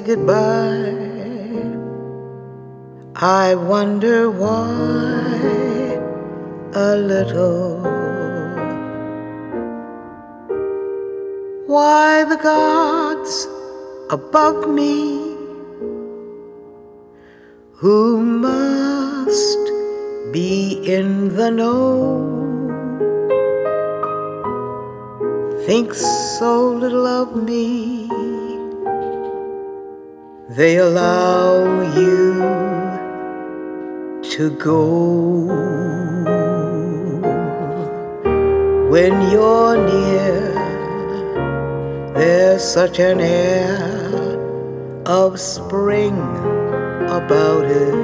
goodbye. I wonder why a little. Why the gods above me, who must be in the know, think so little of me. They allow you to go when you're near. There's such an air of spring about it.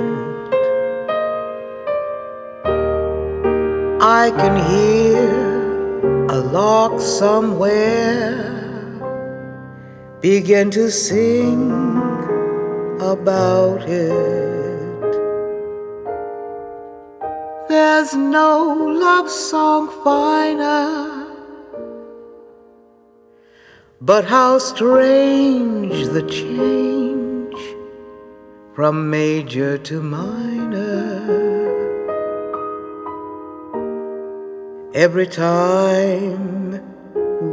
I can hear a lark somewhere begin to sing about it. There's no love song finer, but how strange the change from major to minor. Every time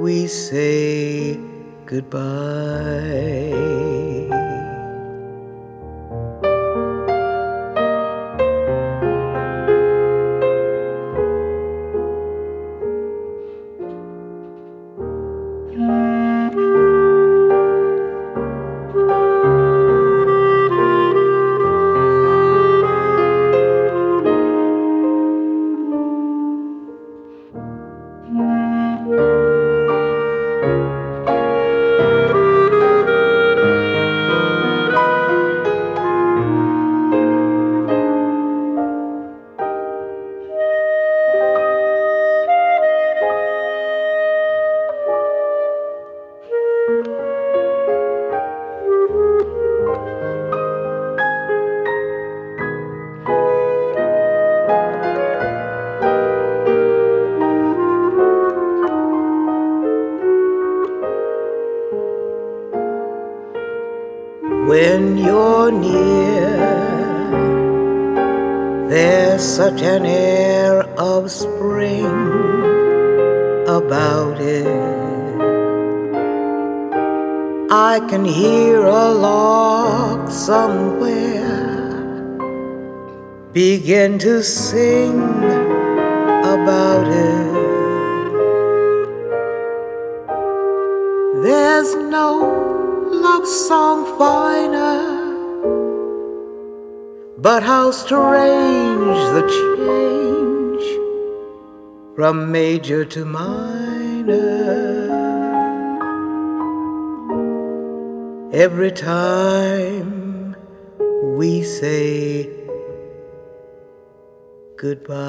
we say goodbye. major to minor. Every time we say goodbye.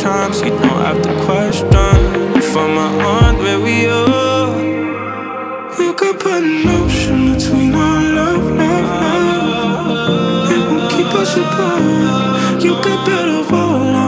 time, you don't have to question. If I'm aunt, where we are, you could put an ocean between our love, love, love. It won't keep us apart. You could build a wall.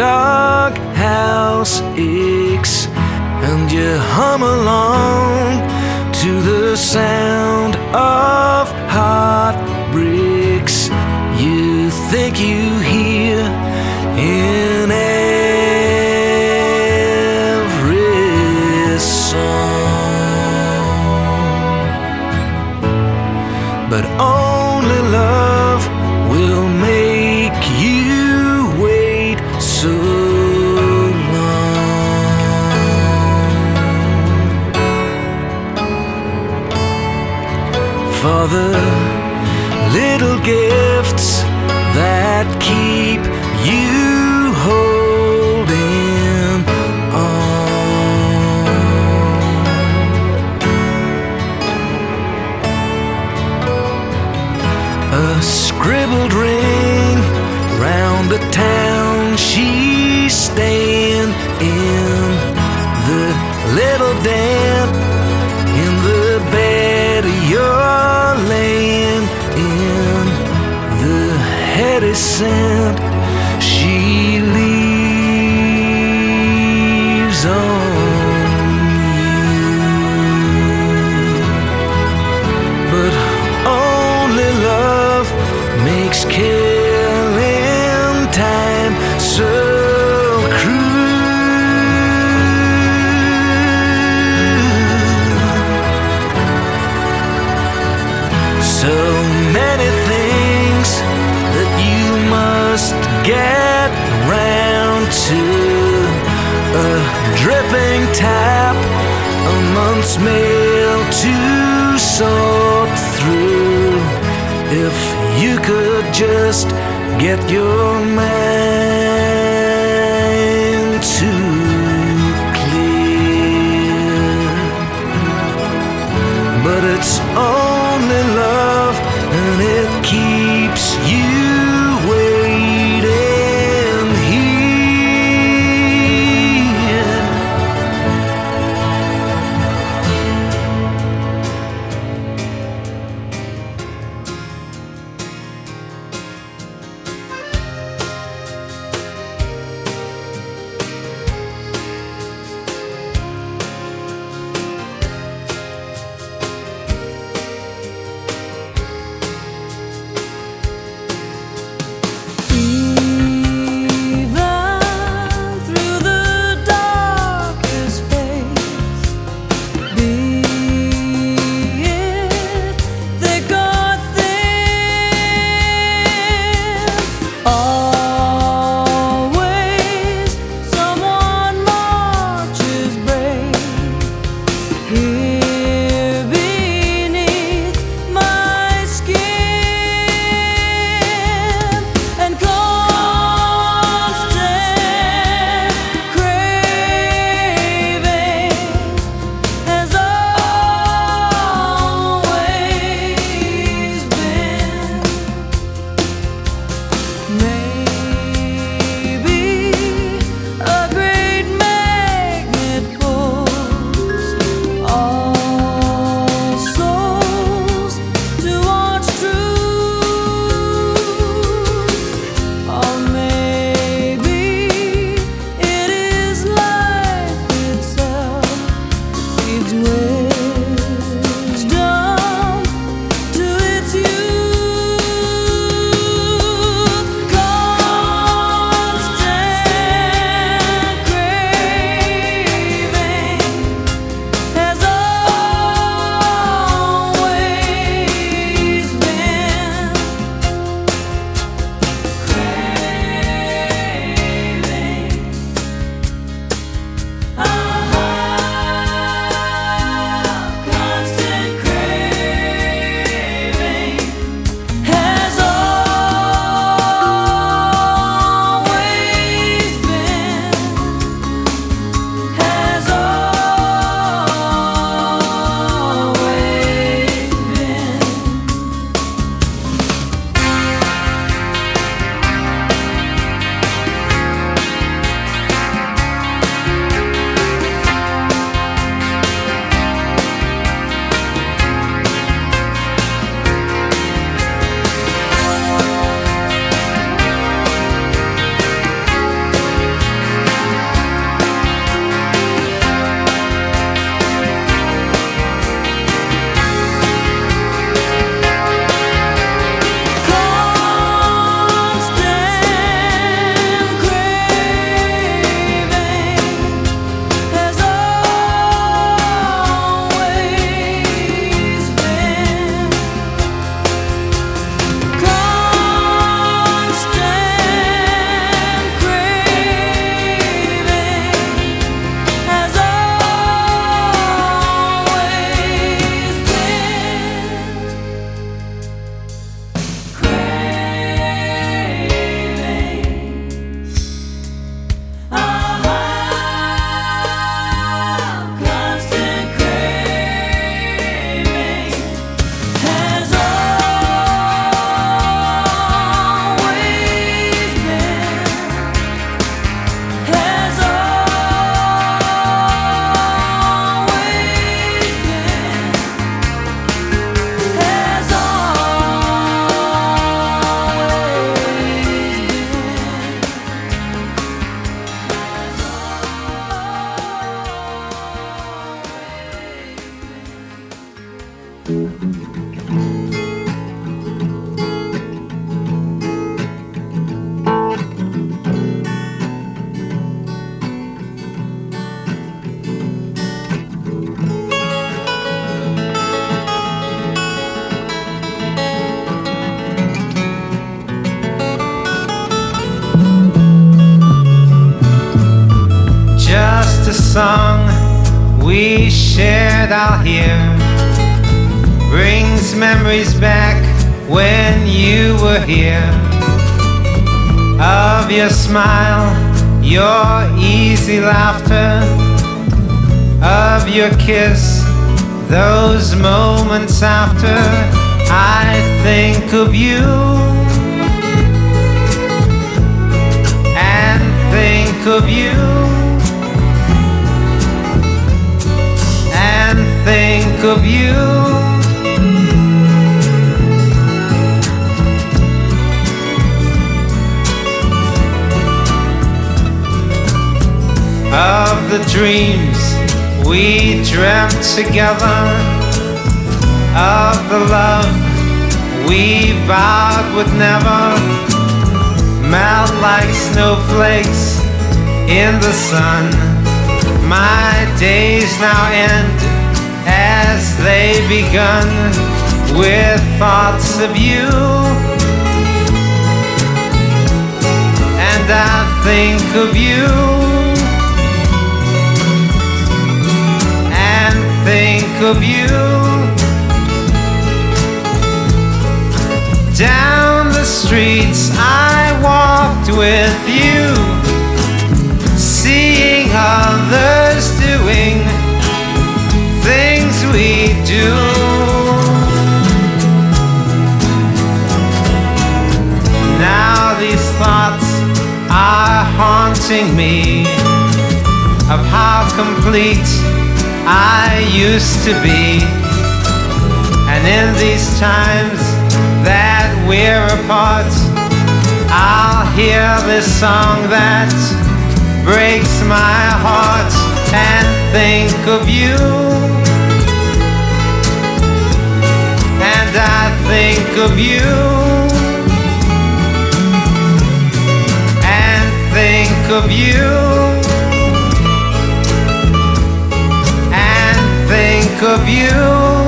doghouse aches and you hum along. mail to sort through. If you could just get your mail. that I'll hear brings memories back when you were here of your smile, your easy laughter, of your kiss, those moments after I think of you. and Think of you. Together. Of the love we vowed would never melt like snowflakes in the sun. My days now end as they begun with thoughts of you. And I think of you. And think of you. Down the streets I haunting me of how complete I used to be. And in these times that we're apart, I'll hear this song that breaks my heart and think of you. And I think of you. Of you. think of you.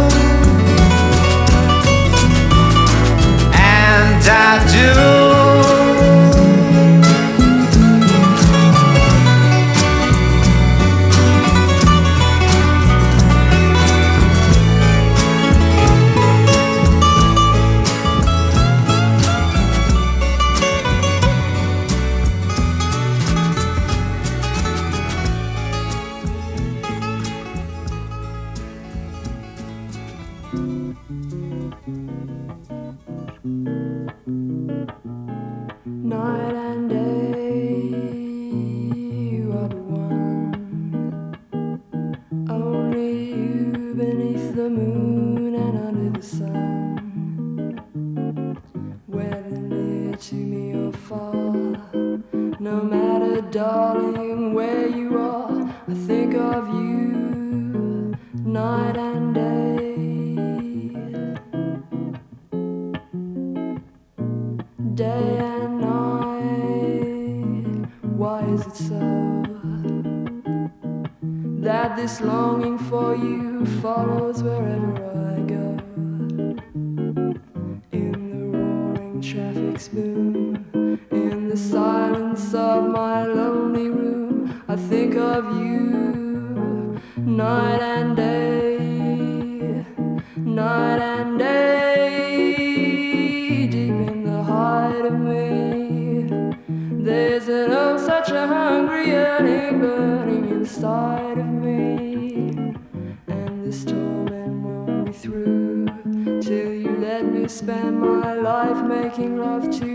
that this longing for you follows wherever I go. In the roaring traffic's boom, in the silence of my lonely room, I think of you night and day, night and day, deep in the heart of me. There's an oh such a hungry yearning burning inside. spend my life making love to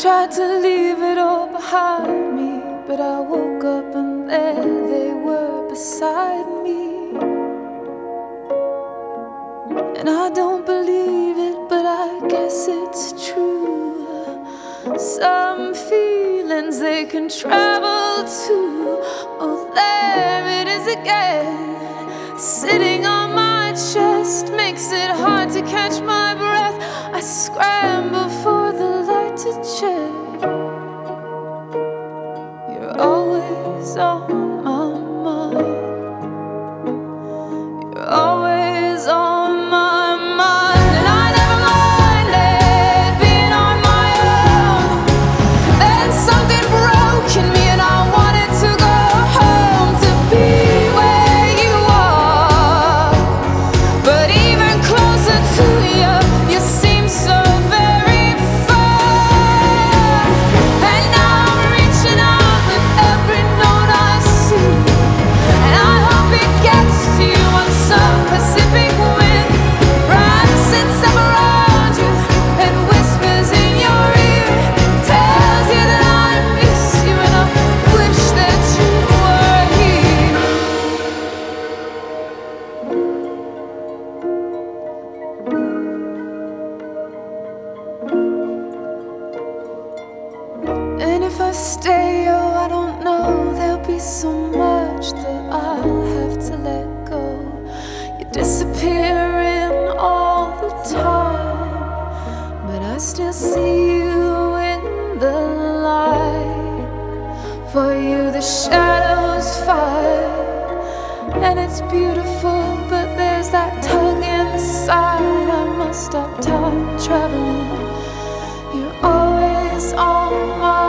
tried to leave it all behind me, but I woke up and there they were beside me. And I don't believe it, but I guess it's true. Some feelings they can travel to. Oh, there it is again. Sitting on my chest makes it disappearing all the time, but I still see you in the light. For you, the shadows fight, and it's beautiful, but there's that tug inside. I must stop time traveling. You're always on my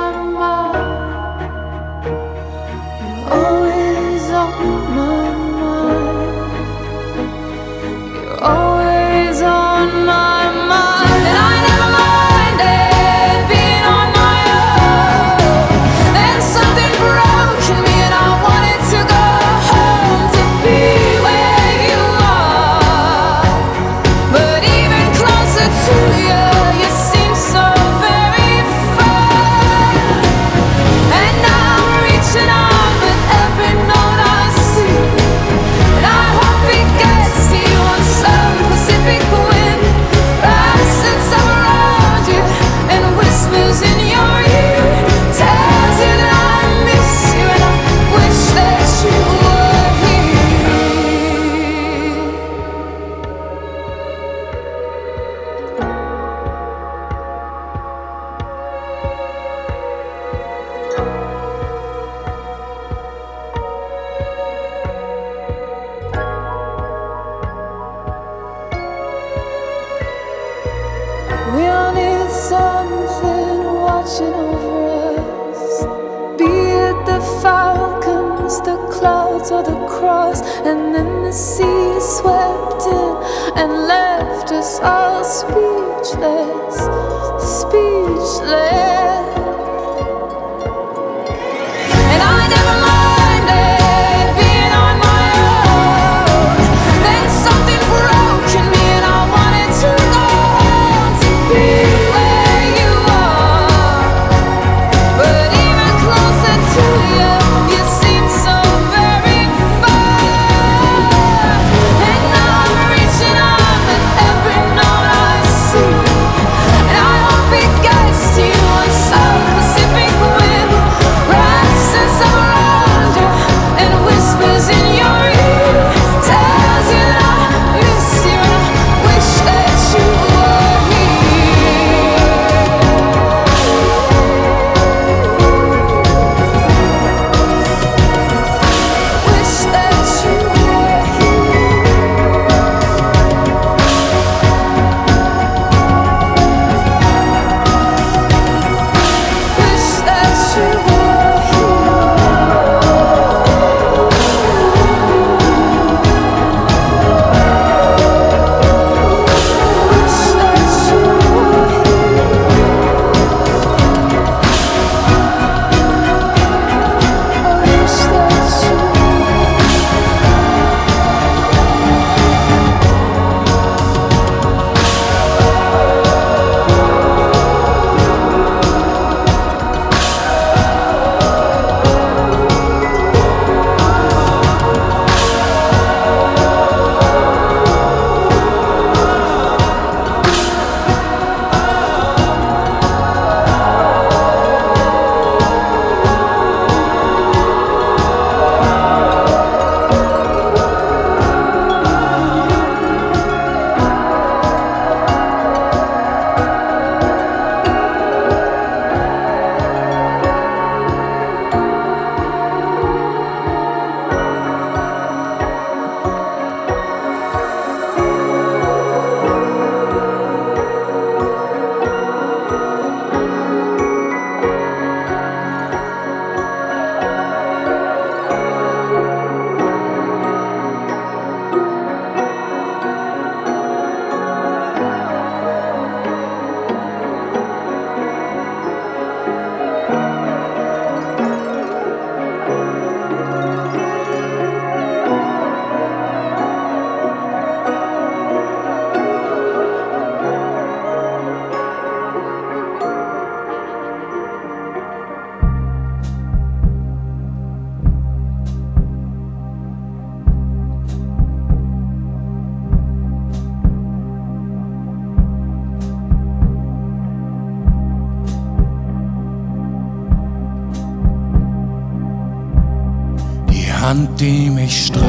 Mich streicht,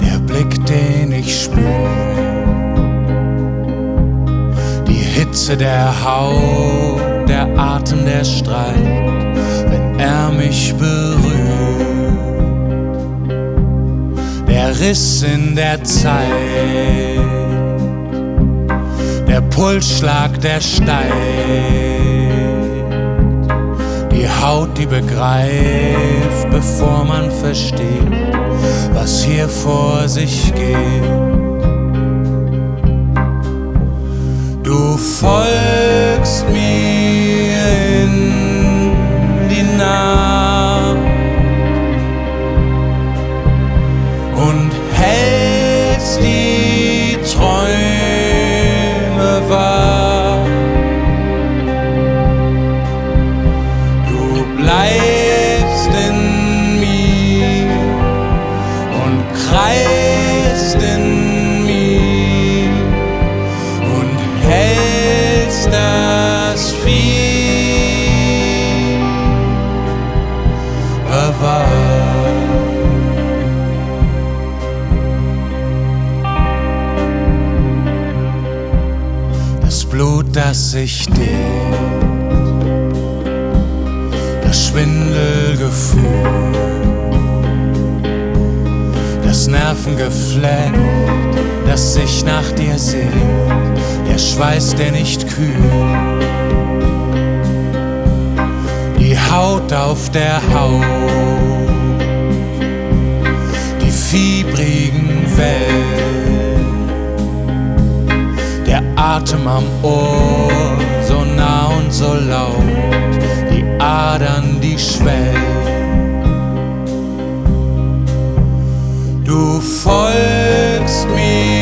der Blick, den ich spür, die Hitze der Haut, der Atem, der streicht, wenn er mich berührt, der Riss in der Zeit, der Pulsschlag, der steigt Haut, die begreift, bevor man versteht, was hier vor sich geht. Du folgst mir in die Nacht bewahrt. Das Blut, das sich dehnt das Schwindelgefühl, das Nervengeflecht, das sich nach dir sehnt, der Schweiß, der nicht kühlt, Haut auf der Haut, die fiebrigen Wellen, der Atem am Ohr, so nah und so laut, die Adern, die schwellen. Du folgst mir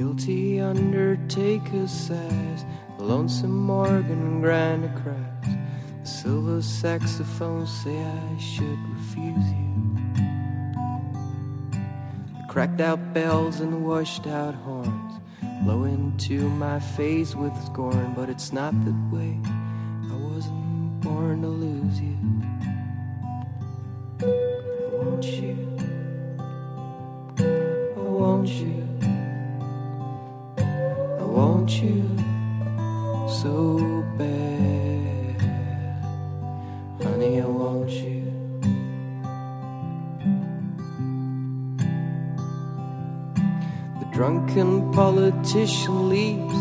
multi undertaker size. The lonesome organ grinder cries. The silver saxophone say I should refuse you. The cracked out bells and the washed out horns blow into my face with scorn, but it's not that way. I wasn't born to lose you. I want you. I want you. Want you so bad. Honey, I want you. The drunken politician leaves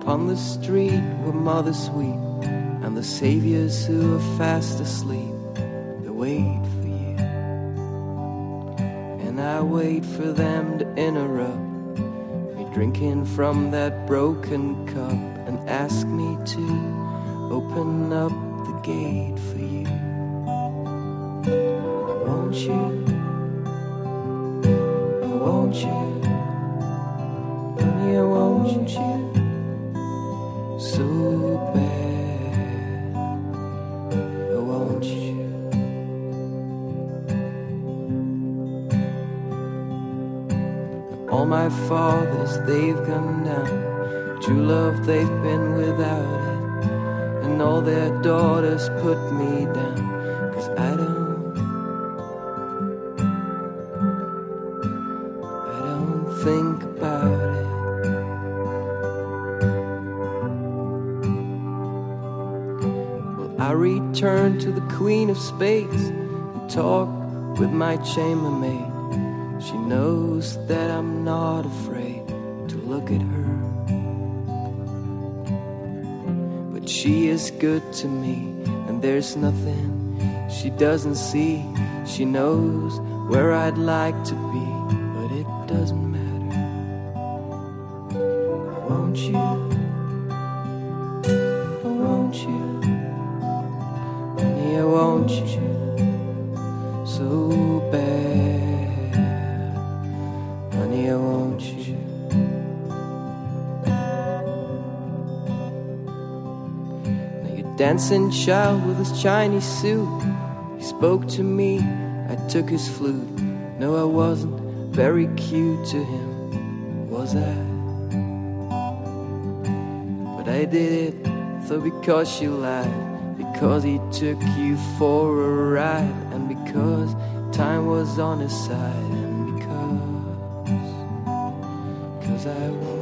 upon the street where mothers weep, and the saviors who are fast asleep, they wait for you. And I wait for them to interrupt drinking from that broken cup and ask me to open up the gate for you. I want you. I want you. I want you they've gone down. True love, they've been without it. And all their daughters put me down. Cause I don't. I don't think about it. Well, I return to the Queen of Spades and talk with my chambermaid. She knows that I'm not afraid look at her. But she is good to me, and there's nothing she doesn't see. She knows where I'd like to be, but it doesn't dancing child with his Chinese suit. He spoke to me, I took his flute. No, I wasn't very cute to him, was I? But I did it, so because you lied, because he took you for a ride, and because time was on his side, and because, cause I want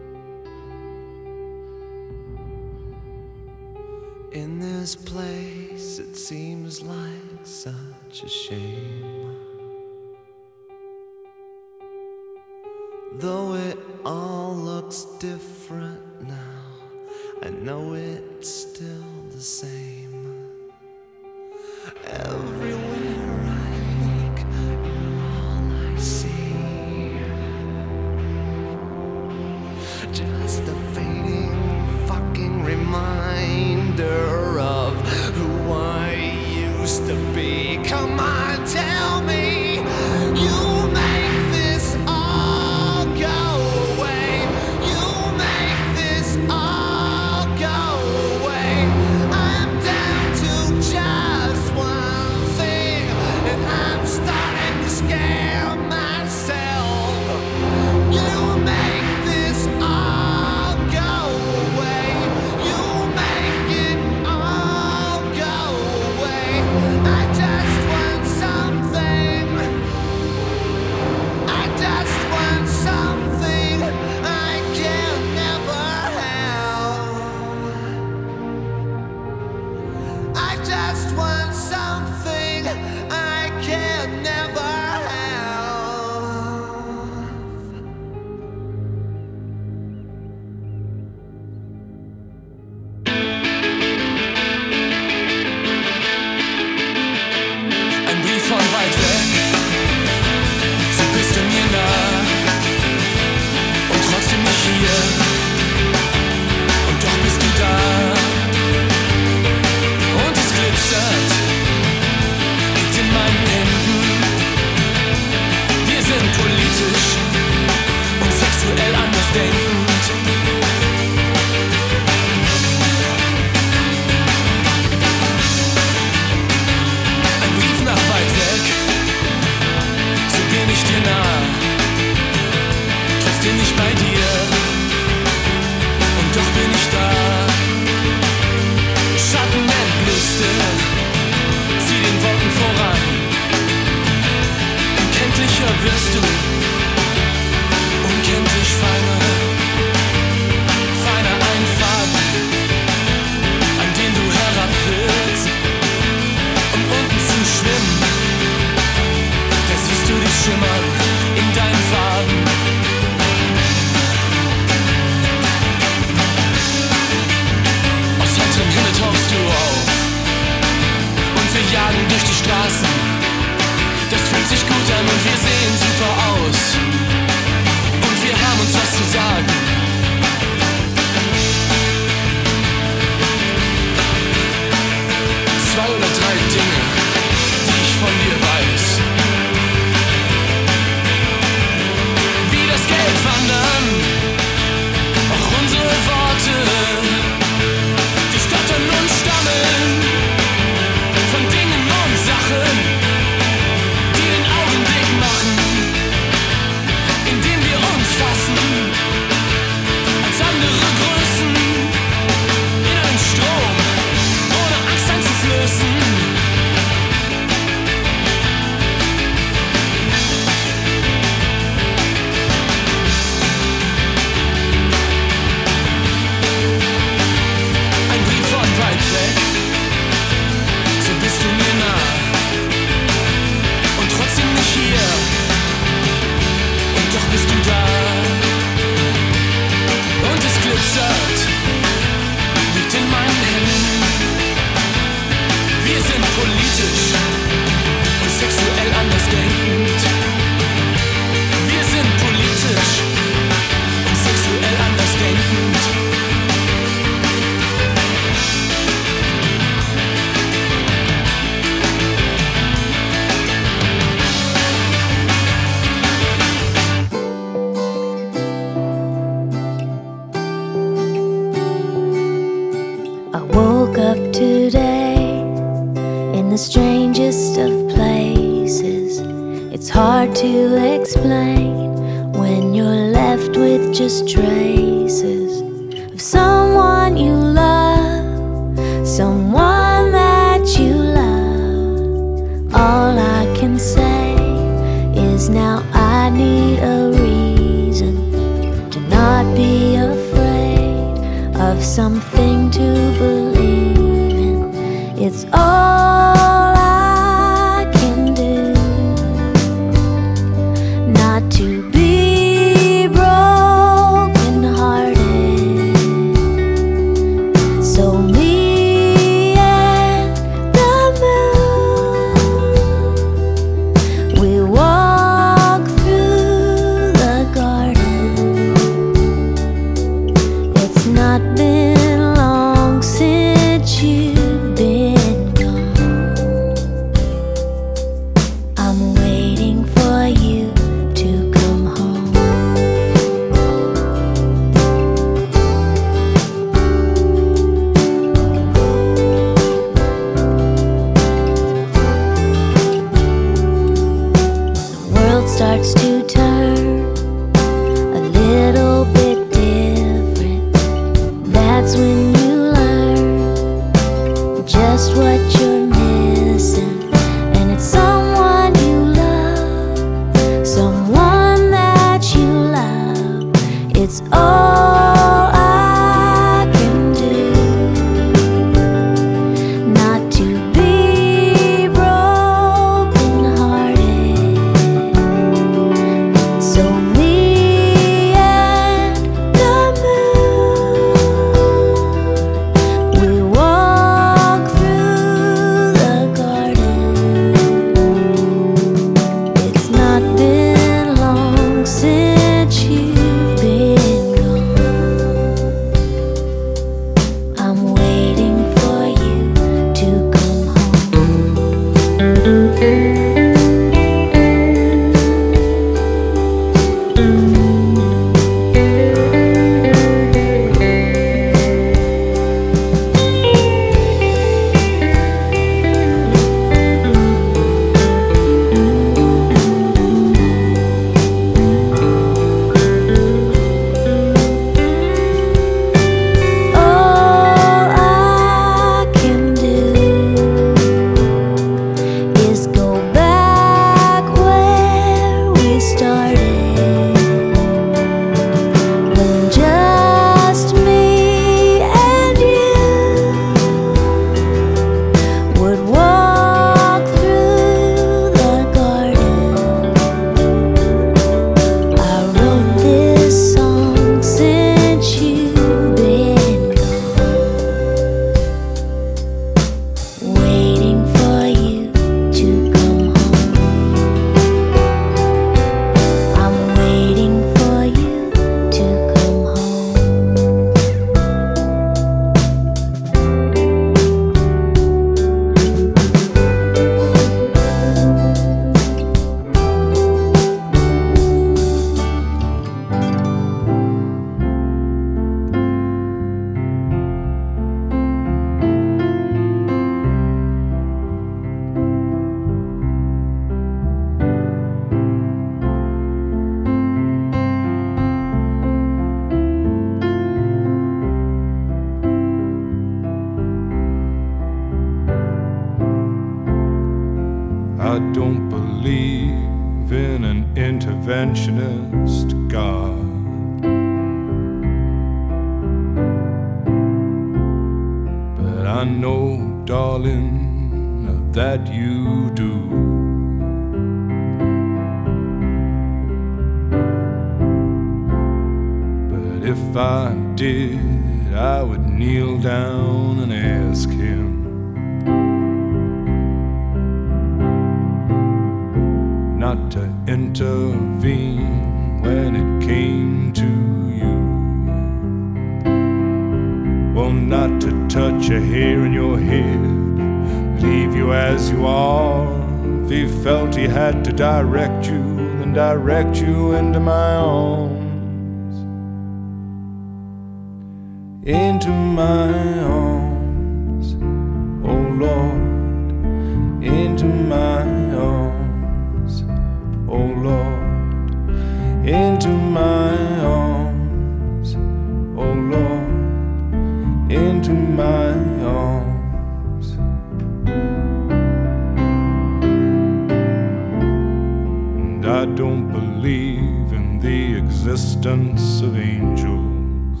And I don't believe in the existence of angels.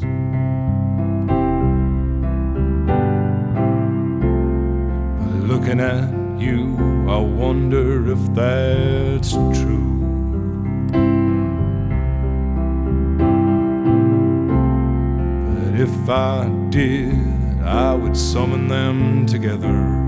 But looking at you, I wonder if that's true. But if I did, I would summon them together.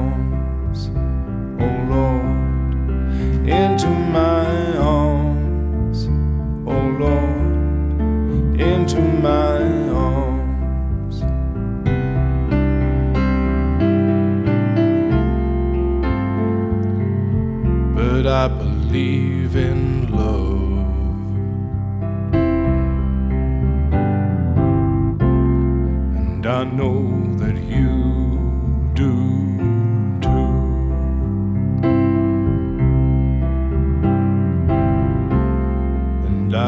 into my arms, oh Lord, into my arms. But I believe in love. And I know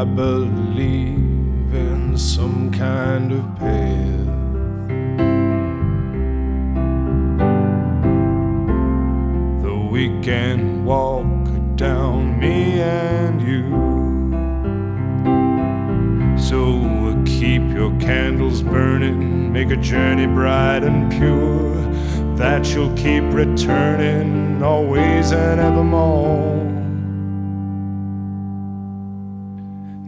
I believe in some kind of path. That we can walk down, me and you. So keep your candles burning, make a journey bright and pure. That you'll keep returning always and evermore.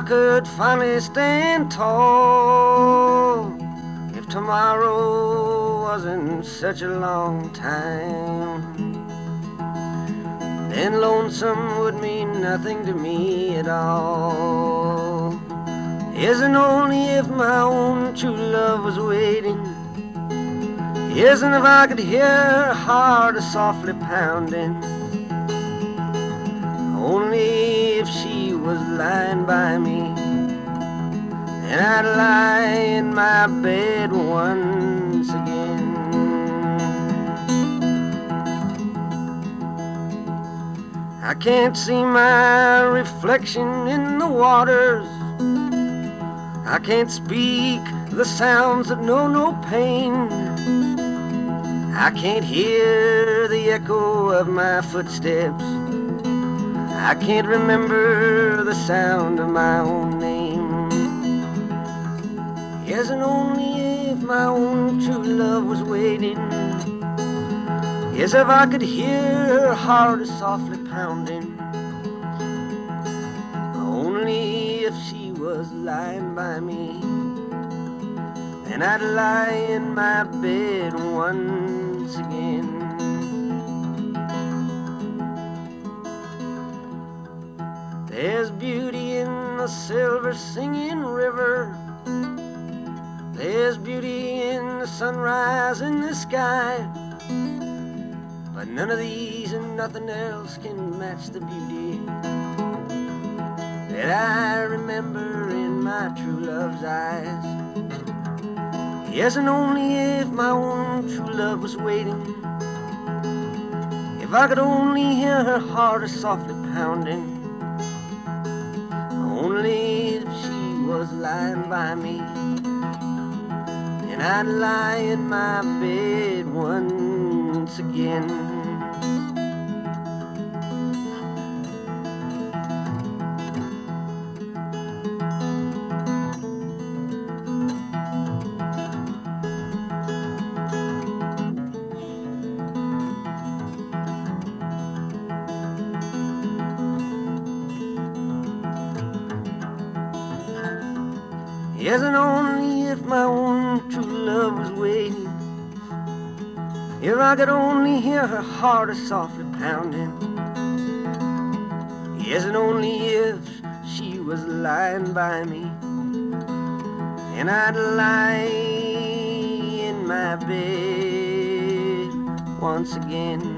I could finally stand tall, if tomorrow wasn't such a long time, then lonesome would mean nothing to me at all. Isn't only if my own true love was waiting. Isn't if I could hear her heart softly pounding. Lying by me. And I'd lie in my bed once again. I can't see my reflection in the waters. I can't speak the sounds that know no pain. I can't hear the echo of my footsteps. I can't remember the sound of my own name. Yes, and only if my own true love was waiting. Yes, if I could hear her heart softly pounding. Only if she was lying by me. And I'd lie in my bed once There's beauty in the silver singing river. There's beauty in the sunrise in the sky. But none of these and nothing else can match the beauty that I remember in my true love's eyes. Yes, and only if my own true love was waiting. If I could only hear her heart softly pounding. Only if she was lying by me. And I'd lie in my bed once again. Could only hear her heart a softly pounding. Yes, and only if she was lying by me. And I'd lie in my bed once again.